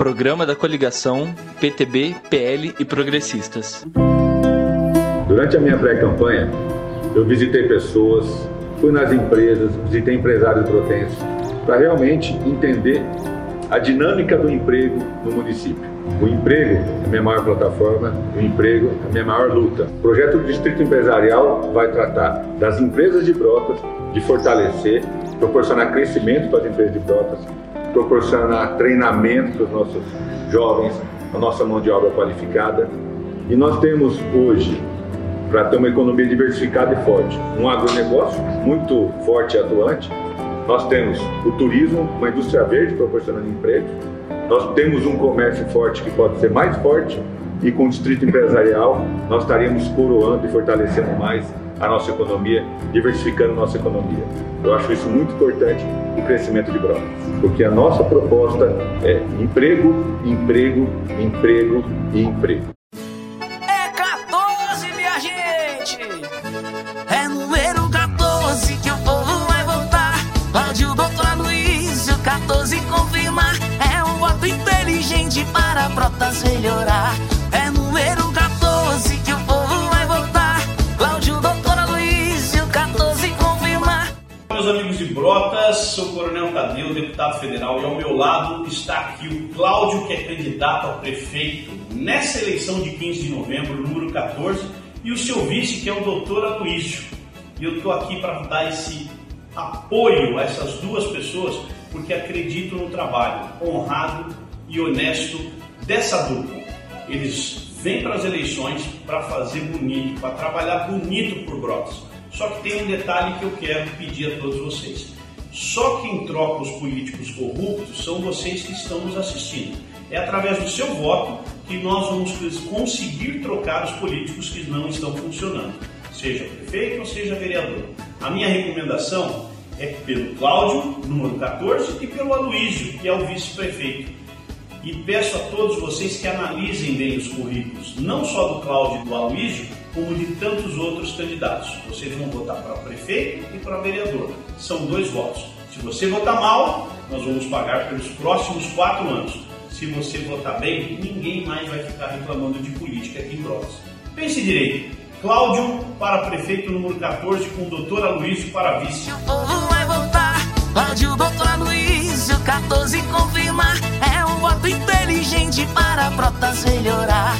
programa da coligação PTB, PL e Progressistas. Durante a minha pré-campanha, eu visitei pessoas, fui nas empresas, visitei empresários protensos, para realmente entender a dinâmica do emprego no município. O emprego é a minha maior plataforma, o emprego é a minha maior luta. O projeto do Distrito Empresarial vai tratar das empresas de Brotas, de fortalecer, proporcionar crescimento para as empresas de Brotas, proporcionar treinamento para os nossos jovens, a nossa mão de obra qualificada. E nós temos hoje, para ter uma economia diversificada e forte, um agronegócio muito forte e atuante, nós temos o turismo, uma indústria verde proporcionando empregos. Nós temos um comércio forte que pode ser mais forte e com o distrito empresarial nós estaríamos coroando e fortalecendo mais a nossa economia, diversificando nossa economia. Eu acho isso muito importante o crescimento de Brotas, porque a nossa proposta é emprego, emprego, emprego e emprego. Meus amigos de Brotas, sou o Coronel Tadeu, deputado federal, e ao meu lado está aqui o Cláudio, que é candidato a prefeito nessa eleição de 15 de novembro, número 14, e o seu vice, que é o doutor Aloysio. E eu estou aqui para dar esse apoio a essas duas pessoas, porque acredito no trabalho honrado e honesto dessa dupla. Eles vêm para as eleições para fazer bonito, para trabalhar bonito por Brotas. Só que tem um detalhe que eu quero pedir a todos vocês. Só quem troca os políticos corruptos são vocês que estão nos assistindo. É através do seu voto que nós vamos conseguir trocar os políticos que não estão funcionando, seja prefeito ou seja vereador. A minha recomendação é pelo Cláudio, número 14, e pelo Aloísio, que é o vice-prefeito. E peço a todos vocês que analisem bem os currículos, não só do Cláudio e do Aloísio, como de tantos outros candidatos. Vocês vão votar para prefeito e para vereador. São dois votos. Se você votar mal, nós vamos pagar pelos próximos quatro anos. Se você votar bem, ninguém mais vai ficar reclamando de política aqui em Brotas. Pense direito. Cláudio para prefeito número 14 com o doutor Aloysio para vice. O povo vai votar, Cláudio, doutor Aloysio 14 confirmar. É um voto inteligente para Brotas melhorar.